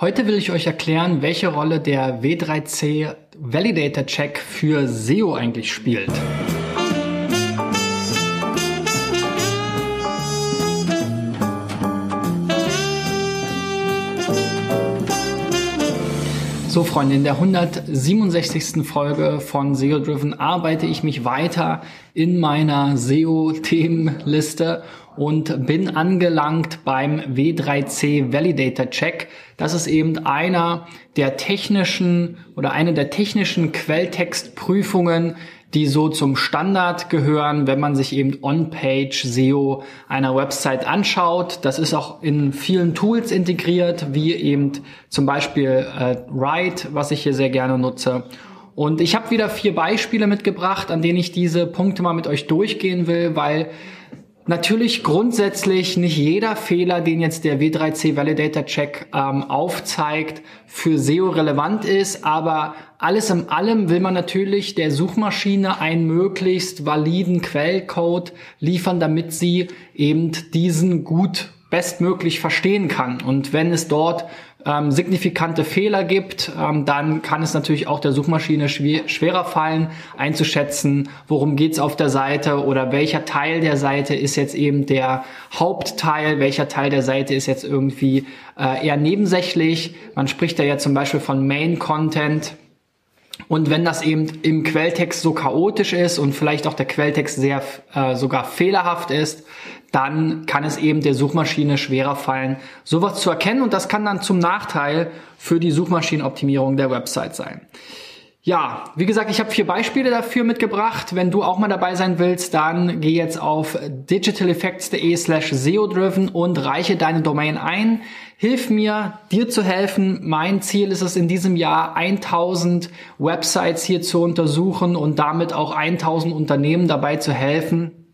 Heute will ich euch erklären, welche Rolle der W3C Validator Check für SEO eigentlich spielt. So, Freunde, in der 167. Folge von SEO Driven arbeite ich mich weiter in meiner SEO-Themenliste und bin angelangt beim W3C Validator Check. Das ist eben einer der technischen oder eine der technischen Quelltextprüfungen, die so zum Standard gehören, wenn man sich eben On-Page SEO einer Website anschaut. Das ist auch in vielen Tools integriert, wie eben zum Beispiel äh, Write, was ich hier sehr gerne nutze. Und ich habe wieder vier Beispiele mitgebracht, an denen ich diese Punkte mal mit euch durchgehen will, weil Natürlich grundsätzlich nicht jeder Fehler, den jetzt der W3C Validator Check ähm, aufzeigt, für SEO relevant ist, aber alles in allem will man natürlich der Suchmaschine einen möglichst validen Quellcode liefern, damit sie eben diesen gut bestmöglich verstehen kann. Und wenn es dort ähm, signifikante Fehler gibt, ähm, dann kann es natürlich auch der Suchmaschine schwer, schwerer fallen, einzuschätzen, worum geht's auf der Seite oder welcher Teil der Seite ist jetzt eben der Hauptteil, welcher Teil der Seite ist jetzt irgendwie äh, eher nebensächlich. Man spricht da ja zum Beispiel von Main Content. Und wenn das eben im Quelltext so chaotisch ist und vielleicht auch der Quelltext sehr äh, sogar fehlerhaft ist, dann kann es eben der Suchmaschine schwerer fallen, sowas zu erkennen und das kann dann zum Nachteil für die Suchmaschinenoptimierung der Website sein. Ja, wie gesagt, ich habe vier Beispiele dafür mitgebracht. Wenn du auch mal dabei sein willst, dann geh jetzt auf digitaleffects.de slash SEO-driven und reiche deine Domain ein. Hilf mir, dir zu helfen. Mein Ziel ist es in diesem Jahr 1000 Websites hier zu untersuchen und damit auch 1000 Unternehmen dabei zu helfen,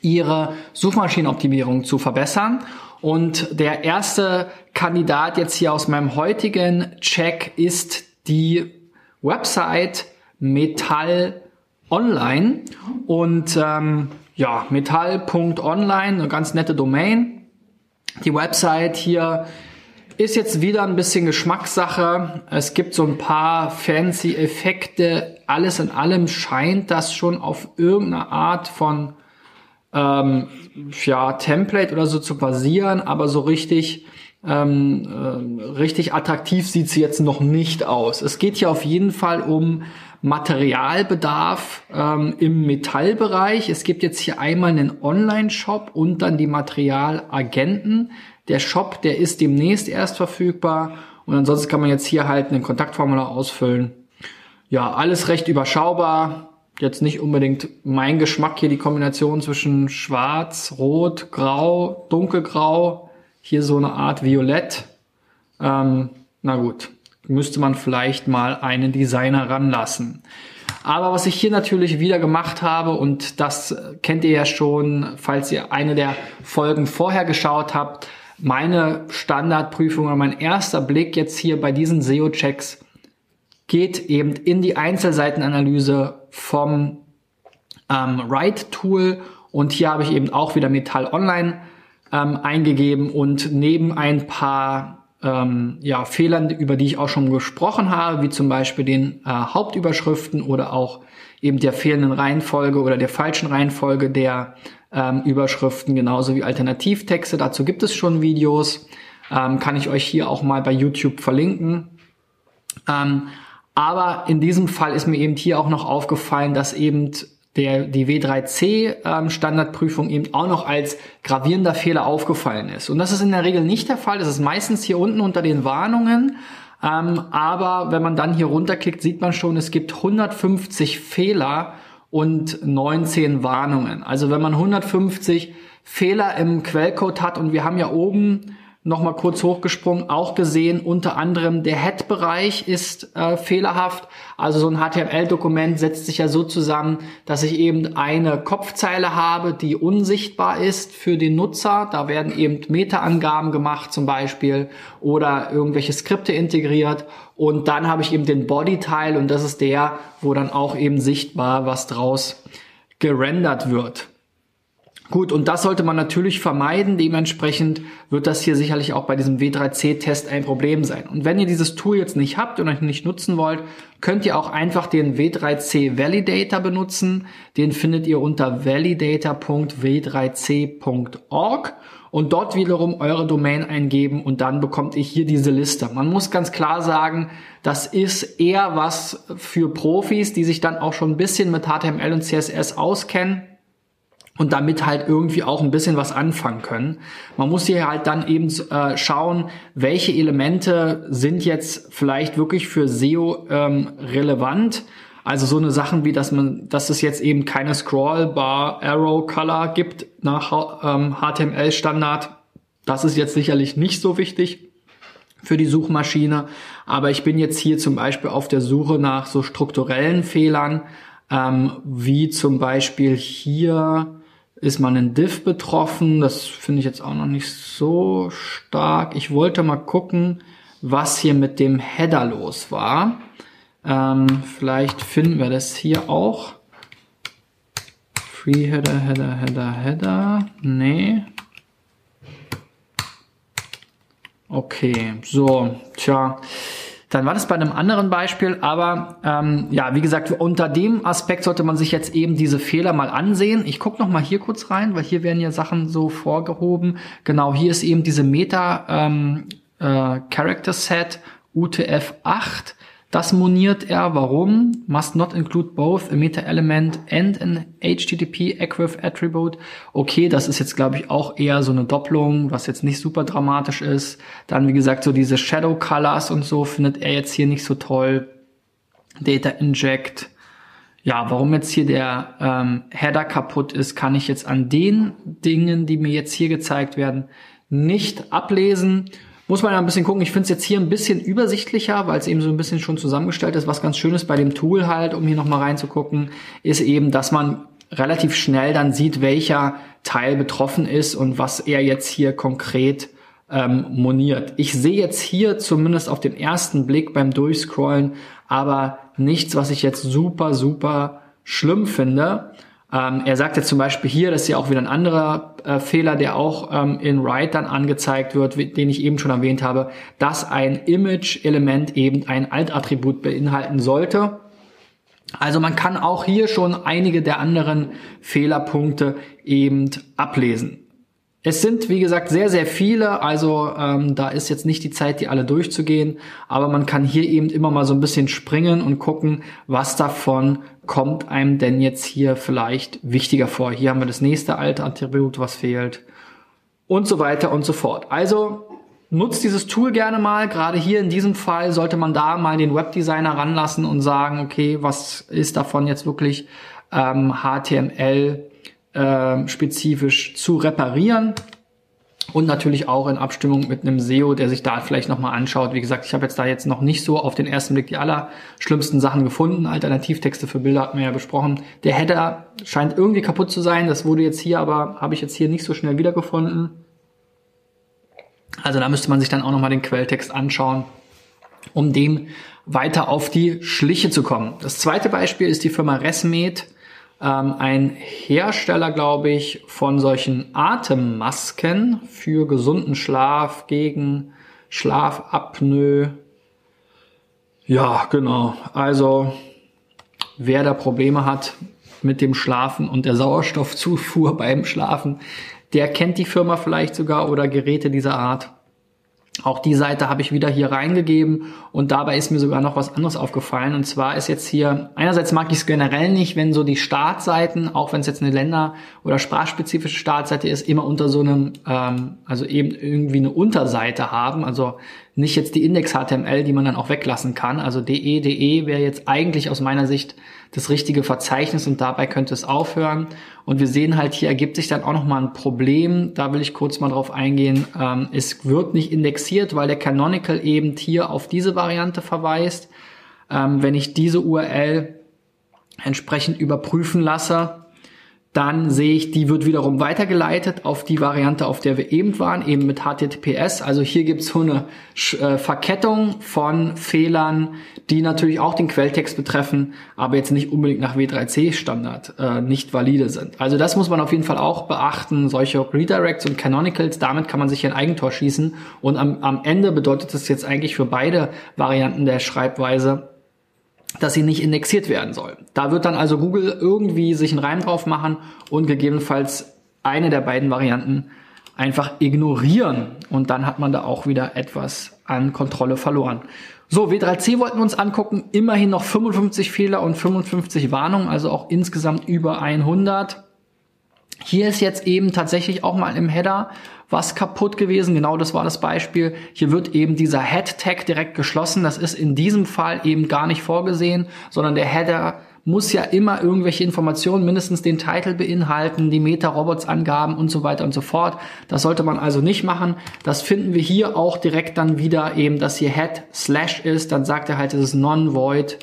ihre Suchmaschinenoptimierung zu verbessern. Und der erste Kandidat jetzt hier aus meinem heutigen Check ist die Website Metall Online. Und ähm, ja, metall.online, eine ganz nette Domain. Die Website hier ist jetzt wieder ein bisschen Geschmackssache. Es gibt so ein paar fancy Effekte. Alles in allem scheint das schon auf irgendeine Art von ähm, ja, Template oder so zu basieren, aber so richtig ähm, äh, richtig attraktiv sieht sie jetzt noch nicht aus. Es geht hier auf jeden Fall um Materialbedarf ähm, im Metallbereich. Es gibt jetzt hier einmal einen Online-Shop und dann die Materialagenten. Der Shop, der ist demnächst erst verfügbar und ansonsten kann man jetzt hier halt ein Kontaktformular ausfüllen. Ja, alles recht überschaubar jetzt nicht unbedingt mein Geschmack hier, die Kombination zwischen schwarz, rot, grau, dunkelgrau, hier so eine Art Violett. Ähm, na gut, müsste man vielleicht mal einen Designer ranlassen. Aber was ich hier natürlich wieder gemacht habe, und das kennt ihr ja schon, falls ihr eine der Folgen vorher geschaut habt, meine Standardprüfung oder mein erster Blick jetzt hier bei diesen SEO-Checks geht eben in die Einzelseitenanalyse vom ähm, Write-Tool und hier habe ich eben auch wieder Metall Online ähm, eingegeben und neben ein paar ähm, ja, Fehlern, über die ich auch schon gesprochen habe, wie zum Beispiel den äh, Hauptüberschriften oder auch eben der fehlenden Reihenfolge oder der falschen Reihenfolge der ähm, Überschriften, genauso wie Alternativtexte. Dazu gibt es schon Videos, ähm, kann ich euch hier auch mal bei YouTube verlinken. Ähm, aber in diesem Fall ist mir eben hier auch noch aufgefallen, dass eben der, die W3C ähm, eben auch noch als gravierender Fehler aufgefallen ist. Und das ist in der Regel nicht der Fall. Das ist meistens hier unten unter den Warnungen. Ähm, aber wenn man dann hier runterklickt, sieht man schon, es gibt 150 Fehler und 19 Warnungen. Also wenn man 150 Fehler im Quellcode hat und wir haben ja oben nochmal kurz hochgesprungen, auch gesehen, unter anderem der Head-Bereich ist äh, fehlerhaft. Also so ein HTML-Dokument setzt sich ja so zusammen, dass ich eben eine Kopfzeile habe, die unsichtbar ist für den Nutzer. Da werden eben Meta-Angaben gemacht zum Beispiel oder irgendwelche Skripte integriert. Und dann habe ich eben den Body-Teil und das ist der, wo dann auch eben sichtbar was draus gerendert wird. Gut, und das sollte man natürlich vermeiden. Dementsprechend wird das hier sicherlich auch bei diesem W3C-Test ein Problem sein. Und wenn ihr dieses Tool jetzt nicht habt und euch nicht nutzen wollt, könnt ihr auch einfach den W3C Validator benutzen. Den findet ihr unter validator.w3c.org und dort wiederum eure Domain eingeben und dann bekommt ihr hier diese Liste. Man muss ganz klar sagen, das ist eher was für Profis, die sich dann auch schon ein bisschen mit HTML und CSS auskennen und damit halt irgendwie auch ein bisschen was anfangen können. Man muss hier halt dann eben äh, schauen, welche Elemente sind jetzt vielleicht wirklich für SEO ähm, relevant. Also so eine Sachen wie, dass man, dass es jetzt eben keine Scrollbar Arrow Color gibt nach ähm, HTML Standard. Das ist jetzt sicherlich nicht so wichtig für die Suchmaschine. Aber ich bin jetzt hier zum Beispiel auf der Suche nach so strukturellen Fehlern, ähm, wie zum Beispiel hier ist man in Div betroffen. Das finde ich jetzt auch noch nicht so stark. Ich wollte mal gucken, was hier mit dem Header los war. Ähm, vielleicht finden wir das hier auch. Free Header, Header, Header, Header. Nee. Okay, so, tja. Dann war das bei einem anderen Beispiel, aber ähm, ja, wie gesagt, unter dem Aspekt sollte man sich jetzt eben diese Fehler mal ansehen. Ich gucke noch mal hier kurz rein, weil hier werden ja Sachen so vorgehoben. Genau, hier ist eben diese Meta ähm, äh, Character Set UTF-8. Das moniert er. Warum? Must not include both a meta element and an HTTP equiv attribute. Okay, das ist jetzt glaube ich auch eher so eine Doppelung, was jetzt nicht super dramatisch ist. Dann wie gesagt so diese Shadow Colors und so findet er jetzt hier nicht so toll. Data Inject. Ja, warum jetzt hier der ähm, Header kaputt ist, kann ich jetzt an den Dingen, die mir jetzt hier gezeigt werden, nicht ablesen. Muss man ja ein bisschen gucken. Ich finde es jetzt hier ein bisschen übersichtlicher, weil es eben so ein bisschen schon zusammengestellt ist. Was ganz schön ist bei dem Tool halt, um hier nochmal reinzugucken, ist eben, dass man relativ schnell dann sieht, welcher Teil betroffen ist und was er jetzt hier konkret ähm, moniert. Ich sehe jetzt hier zumindest auf den ersten Blick beim Durchscrollen aber nichts, was ich jetzt super, super schlimm finde. Ähm, er sagt jetzt zum Beispiel hier, das ist ja auch wieder ein anderer äh, Fehler, der auch ähm, in Write dann angezeigt wird, den ich eben schon erwähnt habe, dass ein Image-Element eben ein Alt-Attribut beinhalten sollte. Also man kann auch hier schon einige der anderen Fehlerpunkte eben ablesen. Es sind, wie gesagt, sehr, sehr viele, also ähm, da ist jetzt nicht die Zeit, die alle durchzugehen, aber man kann hier eben immer mal so ein bisschen springen und gucken, was davon kommt einem denn jetzt hier vielleicht wichtiger vor. Hier haben wir das nächste alte Attribut, was fehlt und so weiter und so fort. Also nutzt dieses Tool gerne mal. Gerade hier in diesem Fall sollte man da mal den Webdesigner ranlassen und sagen, okay, was ist davon jetzt wirklich ähm, HTML äh, spezifisch zu reparieren und natürlich auch in Abstimmung mit einem SEO, der sich da vielleicht nochmal anschaut. Wie gesagt, ich habe jetzt da jetzt noch nicht so auf den ersten Blick die allerschlimmsten Sachen gefunden. Alternativtexte für Bilder hatten wir ja besprochen. Der Header scheint irgendwie kaputt zu sein. Das wurde jetzt hier aber, habe ich jetzt hier nicht so schnell wiedergefunden. Also da müsste man sich dann auch nochmal den Quelltext anschauen, um dem weiter auf die Schliche zu kommen. Das zweite Beispiel ist die Firma Resmed ähm, ein Hersteller, glaube ich, von solchen Atemmasken für gesunden Schlaf gegen Schlafapnoe. Ja, genau. Also wer da Probleme hat mit dem Schlafen und der Sauerstoffzufuhr beim Schlafen, der kennt die Firma vielleicht sogar oder Geräte dieser Art. Auch die Seite habe ich wieder hier reingegeben und dabei ist mir sogar noch was anderes aufgefallen. Und zwar ist jetzt hier, einerseits mag ich es generell nicht, wenn so die Startseiten, auch wenn es jetzt eine Länder- oder sprachspezifische Startseite ist, immer unter so einem, ähm, also eben irgendwie eine Unterseite haben. Also nicht jetzt die Index-HTML, die man dann auch weglassen kann. Also DE, DE wäre jetzt eigentlich aus meiner Sicht das richtige Verzeichnis und dabei könnte es aufhören. Und wir sehen halt, hier ergibt sich dann auch nochmal ein Problem. Da will ich kurz mal drauf eingehen. Ähm, es wird nicht indexiert, weil der Canonical eben hier auf diese Variante verweist. Ähm, wenn ich diese URL entsprechend überprüfen lasse, dann sehe ich, die wird wiederum weitergeleitet auf die Variante, auf der wir eben waren, eben mit HTTPS. Also hier gibt es so eine äh, Verkettung von Fehlern, die natürlich auch den Quelltext betreffen, aber jetzt nicht unbedingt nach W3C-Standard äh, nicht valide sind. Also das muss man auf jeden Fall auch beachten, solche Redirects und Canonicals, damit kann man sich ein Eigentor schießen und am, am Ende bedeutet das jetzt eigentlich für beide Varianten der Schreibweise, dass sie nicht indexiert werden soll. Da wird dann also Google irgendwie sich einen Reim drauf machen und gegebenenfalls eine der beiden Varianten einfach ignorieren. Und dann hat man da auch wieder etwas an Kontrolle verloren. So, W3C wollten wir uns angucken. Immerhin noch 55 Fehler und 55 Warnungen, also auch insgesamt über 100. Hier ist jetzt eben tatsächlich auch mal im Header was kaputt gewesen. Genau das war das Beispiel. Hier wird eben dieser Head-Tag direkt geschlossen. Das ist in diesem Fall eben gar nicht vorgesehen, sondern der Header muss ja immer irgendwelche Informationen, mindestens den Titel beinhalten, die Meta-Robots-Angaben und so weiter und so fort. Das sollte man also nicht machen. Das finden wir hier auch direkt dann wieder eben, dass hier Head Slash ist. Dann sagt er halt, es ist Non-Void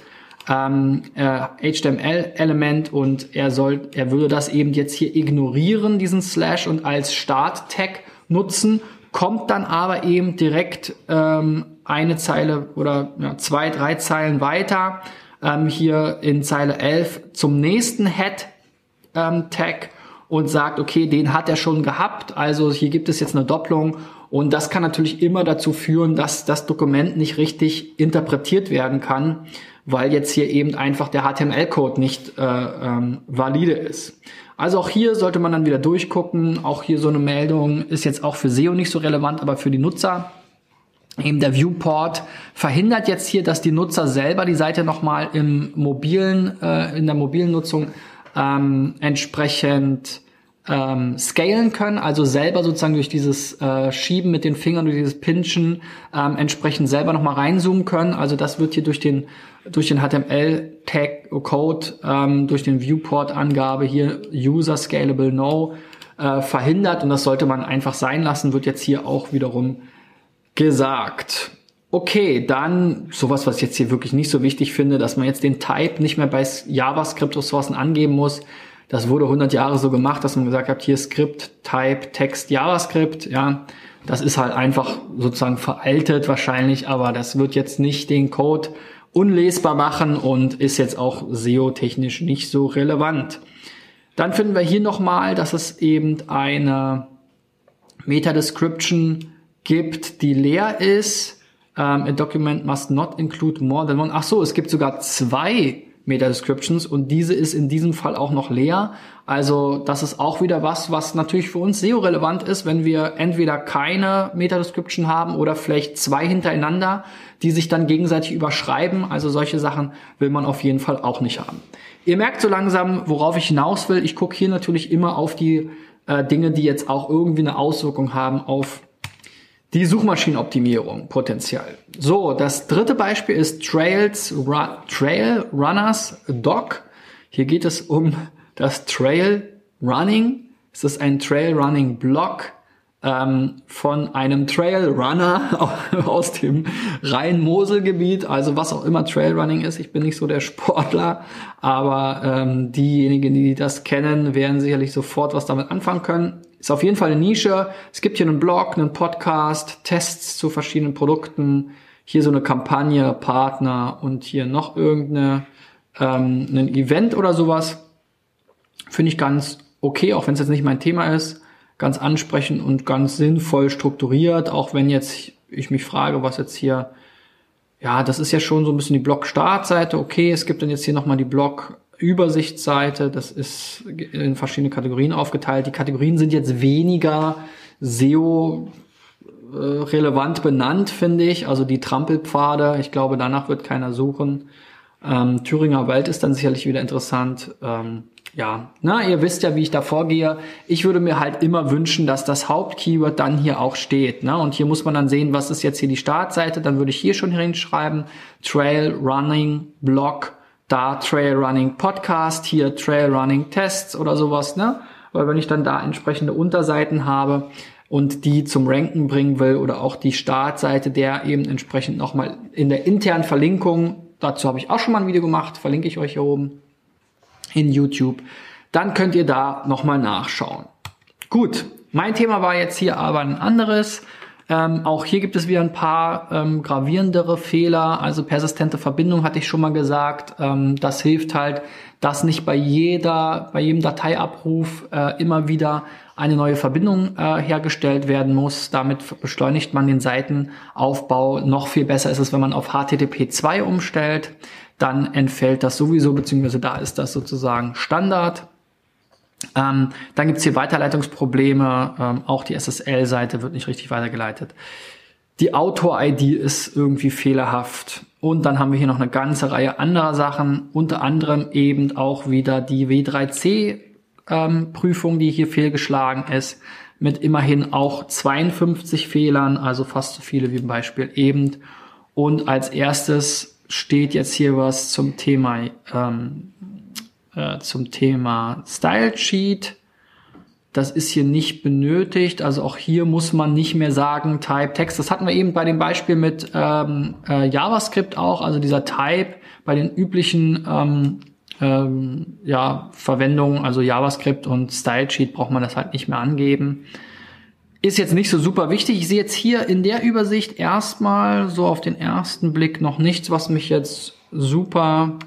ähm, äh, HTML-Element und er soll, er würde das eben jetzt hier ignorieren, diesen Slash und als Start-Tag nutzen, kommt dann aber eben direkt ähm, eine Zeile oder ja, zwei, drei Zeilen weiter ähm, hier in Zeile 11 zum nächsten Head-Tag ähm, und sagt, okay, den hat er schon gehabt, also hier gibt es jetzt eine Doppelung. Und das kann natürlich immer dazu führen, dass das Dokument nicht richtig interpretiert werden kann, weil jetzt hier eben einfach der HTML-Code nicht äh, ähm, valide ist. Also auch hier sollte man dann wieder durchgucken. Auch hier so eine Meldung ist jetzt auch für SEO nicht so relevant, aber für die Nutzer. Eben der Viewport verhindert jetzt hier, dass die Nutzer selber die Seite nochmal im mobilen, äh, in der mobilen Nutzung ähm, entsprechend ähm, scalen können, also selber sozusagen durch dieses äh, Schieben mit den Fingern, durch dieses Pinchen ähm, entsprechend selber nochmal reinzoomen können. Also das wird hier durch den durch den HTML-Tag-Code, ähm, durch den Viewport-Angabe hier User Scalable No äh, verhindert und das sollte man einfach sein lassen, wird jetzt hier auch wiederum gesagt. Okay, dann sowas, was ich jetzt hier wirklich nicht so wichtig finde, dass man jetzt den Type nicht mehr bei JavaScript-Ressourcen angeben muss. Das wurde 100 Jahre so gemacht, dass man gesagt hat, hier Skript, Type, Text, JavaScript, ja. Das ist halt einfach sozusagen veraltet wahrscheinlich, aber das wird jetzt nicht den Code unlesbar machen und ist jetzt auch SEO-technisch nicht so relevant. Dann finden wir hier nochmal, dass es eben eine Meta-Description gibt, die leer ist. Um, ähm, a document must not include more than one. Ach so, es gibt sogar zwei Meta-Descriptions und diese ist in diesem Fall auch noch leer. Also das ist auch wieder was, was natürlich für uns SEO relevant ist, wenn wir entweder keine Meta-Description haben oder vielleicht zwei hintereinander, die sich dann gegenseitig überschreiben. Also solche Sachen will man auf jeden Fall auch nicht haben. Ihr merkt so langsam, worauf ich hinaus will. Ich gucke hier natürlich immer auf die äh, Dinge, die jetzt auch irgendwie eine Auswirkung haben auf die Suchmaschinenoptimierung potenziell. So, das dritte Beispiel ist Trails, Ru Trail Runners Doc. Hier geht es um das Trail Running. Es ist ein Trail Running Blog ähm, von einem Trail Runner aus dem Rhein-Mosel-Gebiet, also was auch immer Trail Running ist. Ich bin nicht so der Sportler, aber ähm, diejenigen, die das kennen, werden sicherlich sofort was damit anfangen können. Ist auf jeden Fall eine Nische. Es gibt hier einen Blog, einen Podcast, Tests zu verschiedenen Produkten. Hier so eine Kampagne, Partner und hier noch irgendeine ähm, ein Event oder sowas. Finde ich ganz okay, auch wenn es jetzt nicht mein Thema ist. Ganz ansprechend und ganz sinnvoll strukturiert, auch wenn jetzt ich mich frage, was jetzt hier, ja, das ist ja schon so ein bisschen die Blog-Startseite. Okay, es gibt dann jetzt hier nochmal die Blog Übersichtsseite. Das ist in verschiedene Kategorien aufgeteilt. Die Kategorien sind jetzt weniger SEO relevant benannt, finde ich. Also die Trampelpfade, ich glaube, danach wird keiner suchen. Ähm, Thüringer Wald ist dann sicherlich wieder interessant. Ähm, ja, na, ihr wisst ja, wie ich da vorgehe. Ich würde mir halt immer wünschen, dass das Hauptkeyword dann hier auch steht. Ne? Und hier muss man dann sehen, was ist jetzt hier die Startseite. Dann würde ich hier schon hinschreiben, Trail Running Blog da Trail Running Podcast, hier Trail Running Tests oder sowas, ne? Weil wenn ich dann da entsprechende Unterseiten habe und die zum Ranken bringen will oder auch die Startseite, der eben entsprechend nochmal in der internen Verlinkung, dazu habe ich auch schon mal ein Video gemacht, verlinke ich euch hier oben in YouTube, dann könnt ihr da nochmal nachschauen. Gut, mein Thema war jetzt hier aber ein anderes. Ähm, auch hier gibt es wieder ein paar ähm, gravierendere Fehler. Also persistente Verbindung hatte ich schon mal gesagt. Ähm, das hilft halt, dass nicht bei jeder, bei jedem Dateiabruf äh, immer wieder eine neue Verbindung äh, hergestellt werden muss. Damit beschleunigt man den Seitenaufbau. Noch viel besser ist es, wenn man auf HTTP 2 umstellt. Dann entfällt das sowieso, beziehungsweise da ist das sozusagen Standard. Ähm, dann gibt's hier Weiterleitungsprobleme. Ähm, auch die SSL-Seite wird nicht richtig weitergeleitet. Die Autor-ID ist irgendwie fehlerhaft. Und dann haben wir hier noch eine ganze Reihe anderer Sachen, unter anderem eben auch wieder die W3C-Prüfung, ähm, die hier fehlgeschlagen ist, mit immerhin auch 52 Fehlern, also fast so viele wie im Beispiel eben. Und als erstes steht jetzt hier was zum Thema ähm, äh, zum Thema Style Sheet. Das ist hier nicht benötigt. Also auch hier muss man nicht mehr sagen Type Text. Das hatten wir eben bei dem Beispiel mit ähm, äh, JavaScript auch. Also dieser Type bei den üblichen ähm, ähm, ja, Verwendungen, also JavaScript und Style Sheet braucht man das halt nicht mehr angeben. Ist jetzt nicht so super wichtig. Ich sehe jetzt hier in der Übersicht erstmal so auf den ersten Blick noch nichts, was mich jetzt super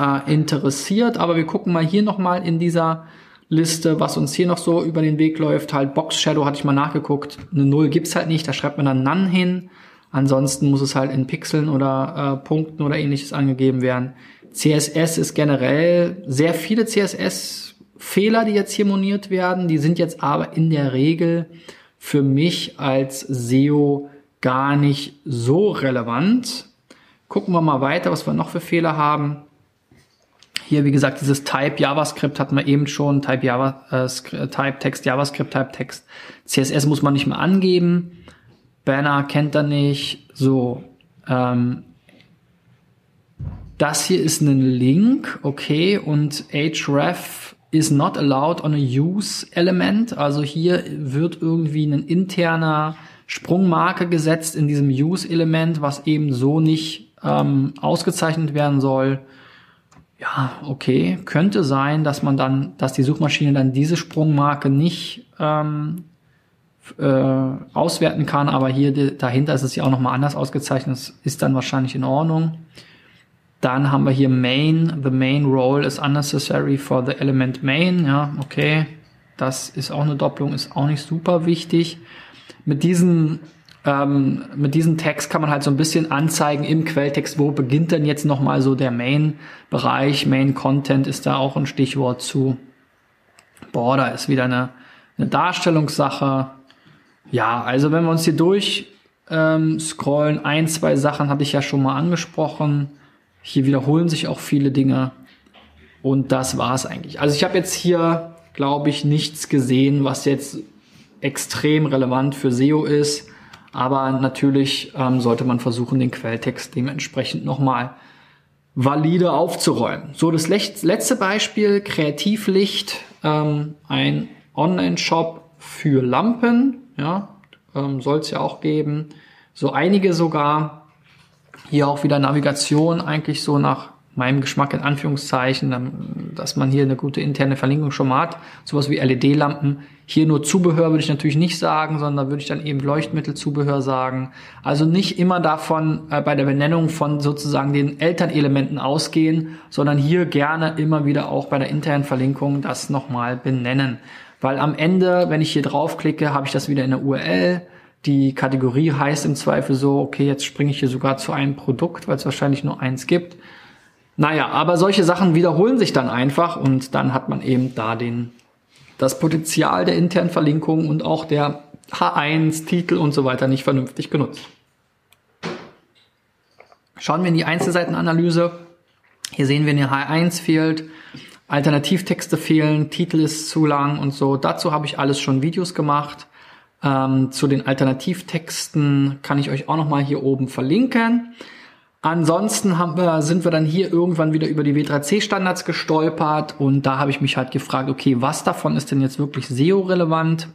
äh, interessiert. Aber wir gucken mal hier nochmal in dieser Liste, was uns hier noch so über den Weg läuft. Halt Box Shadow hatte ich mal nachgeguckt. Eine Null gibt's halt nicht, da schreibt man dann None hin. Ansonsten muss es halt in Pixeln oder äh, Punkten oder ähnliches angegeben werden. CSS ist generell sehr viele CSS-Fehler, die jetzt hier moniert werden. Die sind jetzt aber in der Regel für mich als SEO gar nicht so relevant. Gucken wir mal weiter, was wir noch für Fehler haben. Hier, wie gesagt, dieses Type JavaScript hatten wir eben schon. Type, Java, äh, Type Text JavaScript, Type Text. CSS muss man nicht mehr angeben. Banner kennt er nicht. So. Ähm, das hier ist ein Link, okay, und href is not allowed on a use element. Also hier wird irgendwie ein interner Sprungmarke gesetzt in diesem use Element, was eben so nicht ähm, ausgezeichnet werden soll ja, okay, könnte sein, dass man dann, dass die Suchmaschine dann diese Sprungmarke nicht ähm, äh, auswerten kann, aber hier dahinter ist es ja auch nochmal anders ausgezeichnet, das ist dann wahrscheinlich in Ordnung. Dann haben wir hier Main, the main role is unnecessary for the element main, ja, okay, das ist auch eine Doppelung, ist auch nicht super wichtig. Mit diesen ähm, mit diesem Text kann man halt so ein bisschen anzeigen im Quelltext, wo beginnt denn jetzt nochmal so der Main-Bereich. Main-Content ist da auch ein Stichwort zu. Border ist wieder eine, eine Darstellungssache. Ja, also wenn wir uns hier durch ähm, scrollen, ein, zwei Sachen hatte ich ja schon mal angesprochen. Hier wiederholen sich auch viele Dinge. Und das war's eigentlich. Also ich habe jetzt hier, glaube ich, nichts gesehen, was jetzt extrem relevant für SEO ist. Aber natürlich ähm, sollte man versuchen, den Quelltext dementsprechend nochmal valide aufzuräumen. So, das letzte Beispiel, Kreativlicht, ähm, ein Online-Shop für Lampen, ja, ähm, soll es ja auch geben. So einige sogar. Hier auch wieder Navigation, eigentlich so nach meinem Geschmack in Anführungszeichen, dass man hier eine gute interne Verlinkung schon mal hat. Sowas wie LED-Lampen. Hier nur Zubehör würde ich natürlich nicht sagen, sondern würde ich dann eben Leuchtmittelzubehör sagen. Also nicht immer davon äh, bei der Benennung von sozusagen den Elternelementen ausgehen, sondern hier gerne immer wieder auch bei der internen Verlinkung das nochmal benennen. Weil am Ende, wenn ich hier draufklicke, habe ich das wieder in der URL. Die Kategorie heißt im Zweifel so, okay, jetzt springe ich hier sogar zu einem Produkt, weil es wahrscheinlich nur eins gibt. Naja, aber solche Sachen wiederholen sich dann einfach und dann hat man eben da den, das Potenzial der internen Verlinkung und auch der H1, Titel und so weiter nicht vernünftig genutzt. Schauen wir in die Einzelseitenanalyse. Hier sehen wir, eine H1 fehlt, Alternativtexte fehlen, Titel ist zu lang und so. Dazu habe ich alles schon Videos gemacht. Ähm, zu den Alternativtexten kann ich euch auch nochmal hier oben verlinken. Ansonsten haben wir, sind wir dann hier irgendwann wieder über die W3C-Standards gestolpert und da habe ich mich halt gefragt, okay, was davon ist denn jetzt wirklich SEO-relevant?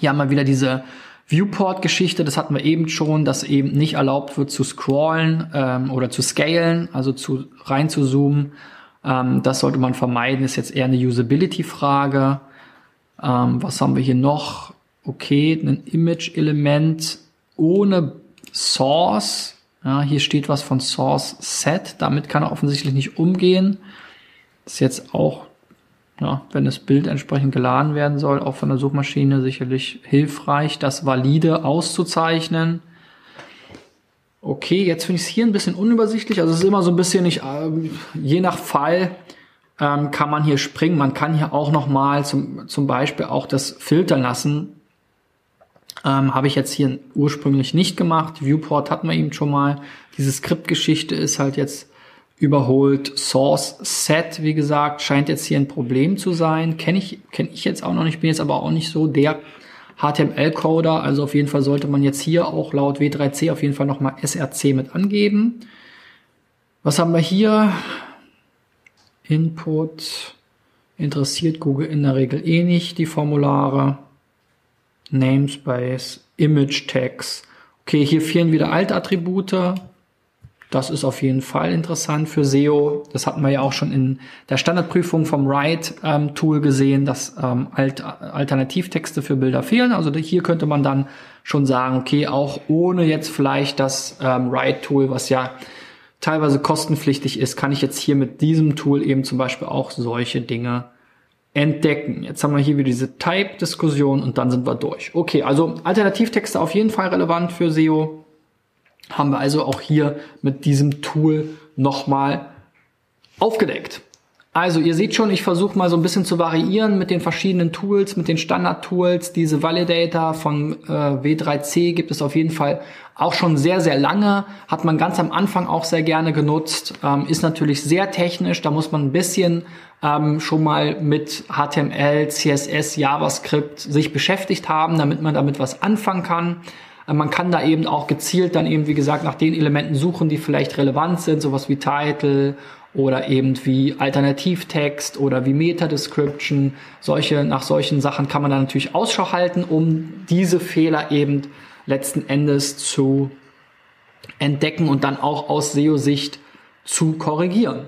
Hier haben wir wieder diese Viewport-Geschichte, das hatten wir eben schon, dass eben nicht erlaubt wird zu scrollen ähm, oder zu scalen, also zu rein zu zoomen Ähm, das sollte man vermeiden, ist jetzt eher eine Usability-Frage. Ähm, was haben wir hier noch? Okay, ein Image-Element ohne Source. Ja, hier steht was von Source Set. Damit kann er offensichtlich nicht umgehen. Ist jetzt auch, ja, wenn das Bild entsprechend geladen werden soll, auch von der Suchmaschine sicherlich hilfreich, das valide auszuzeichnen. Okay, jetzt finde ich es hier ein bisschen unübersichtlich. Also es ist immer so ein bisschen nicht, äh, je nach Fall ähm, kann man hier springen. Man kann hier auch noch mal zum, zum Beispiel auch das filtern lassen. Ähm, Habe ich jetzt hier ursprünglich nicht gemacht. Viewport hatten wir eben schon mal. Diese Skriptgeschichte ist halt jetzt überholt. Source Set, wie gesagt, scheint jetzt hier ein Problem zu sein. Kenne ich, kenn ich jetzt auch noch nicht, bin jetzt aber auch nicht so der HTML-Coder. Also auf jeden Fall sollte man jetzt hier auch laut W3C auf jeden Fall nochmal SRC mit angeben. Was haben wir hier? Input. Interessiert Google in der Regel eh nicht, die Formulare. Namespace, Image Tags. Okay, hier fehlen wieder Altattribute. Das ist auf jeden Fall interessant für SEO. Das hatten wir ja auch schon in der Standardprüfung vom Write-Tool ähm, gesehen, dass ähm, Alt Alternativtexte für Bilder fehlen. Also hier könnte man dann schon sagen, okay, auch ohne jetzt vielleicht das ähm, Write-Tool, was ja teilweise kostenpflichtig ist, kann ich jetzt hier mit diesem Tool eben zum Beispiel auch solche Dinge entdecken. Jetzt haben wir hier wieder diese Type-Diskussion und dann sind wir durch. Okay, also Alternativtexte auf jeden Fall relevant für SEO haben wir also auch hier mit diesem Tool nochmal aufgedeckt. Also ihr seht schon, ich versuche mal so ein bisschen zu variieren mit den verschiedenen Tools, mit den Standard-Tools. Diese Validator von äh, W3C gibt es auf jeden Fall auch schon sehr, sehr lange. Hat man ganz am Anfang auch sehr gerne genutzt. Ähm, ist natürlich sehr technisch. Da muss man ein bisschen ähm, schon mal mit HTML, CSS, JavaScript sich beschäftigt haben, damit man damit was anfangen kann. Äh, man kann da eben auch gezielt dann eben, wie gesagt, nach den Elementen suchen, die vielleicht relevant sind, sowas wie Title oder eben wie Alternativtext oder wie Meta-Description. Solche, nach solchen Sachen kann man dann natürlich Ausschau halten, um diese Fehler eben letzten Endes zu entdecken und dann auch aus SEO-Sicht zu korrigieren.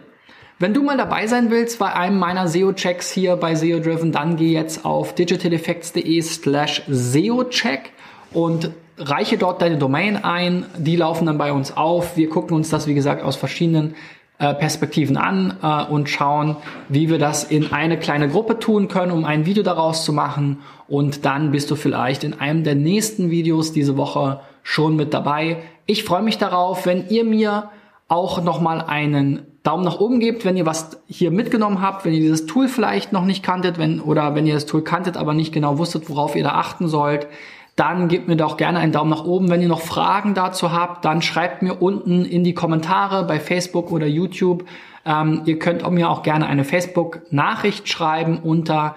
Wenn du mal dabei sein willst bei einem meiner SEO-Checks hier bei SEO Driven, dann geh jetzt auf digitaleffects.de slash SEO-Check und reiche dort deine Domain ein, die laufen dann bei uns auf. Wir gucken uns das, wie gesagt, aus verschiedenen Perspektiven an äh, und schauen, wie wir das in eine kleine Gruppe tun können, um ein Video daraus zu machen. Und dann bist du vielleicht in einem der nächsten Videos diese Woche schon mit dabei. Ich freue mich darauf, wenn ihr mir auch nochmal einen Daumen nach oben gebt, wenn ihr was hier mitgenommen habt, wenn ihr dieses Tool vielleicht noch nicht kanntet, wenn, oder wenn ihr das Tool kanntet, aber nicht genau wusstet, worauf ihr da achten sollt dann gebt mir doch gerne einen Daumen nach oben. Wenn ihr noch Fragen dazu habt, dann schreibt mir unten in die Kommentare bei Facebook oder YouTube. Ähm, ihr könnt mir auch gerne eine Facebook-Nachricht schreiben unter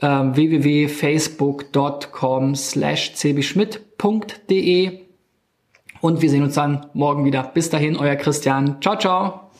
äh, www.facebook.com slash cbschmidt.de und wir sehen uns dann morgen wieder. Bis dahin, euer Christian. Ciao, ciao.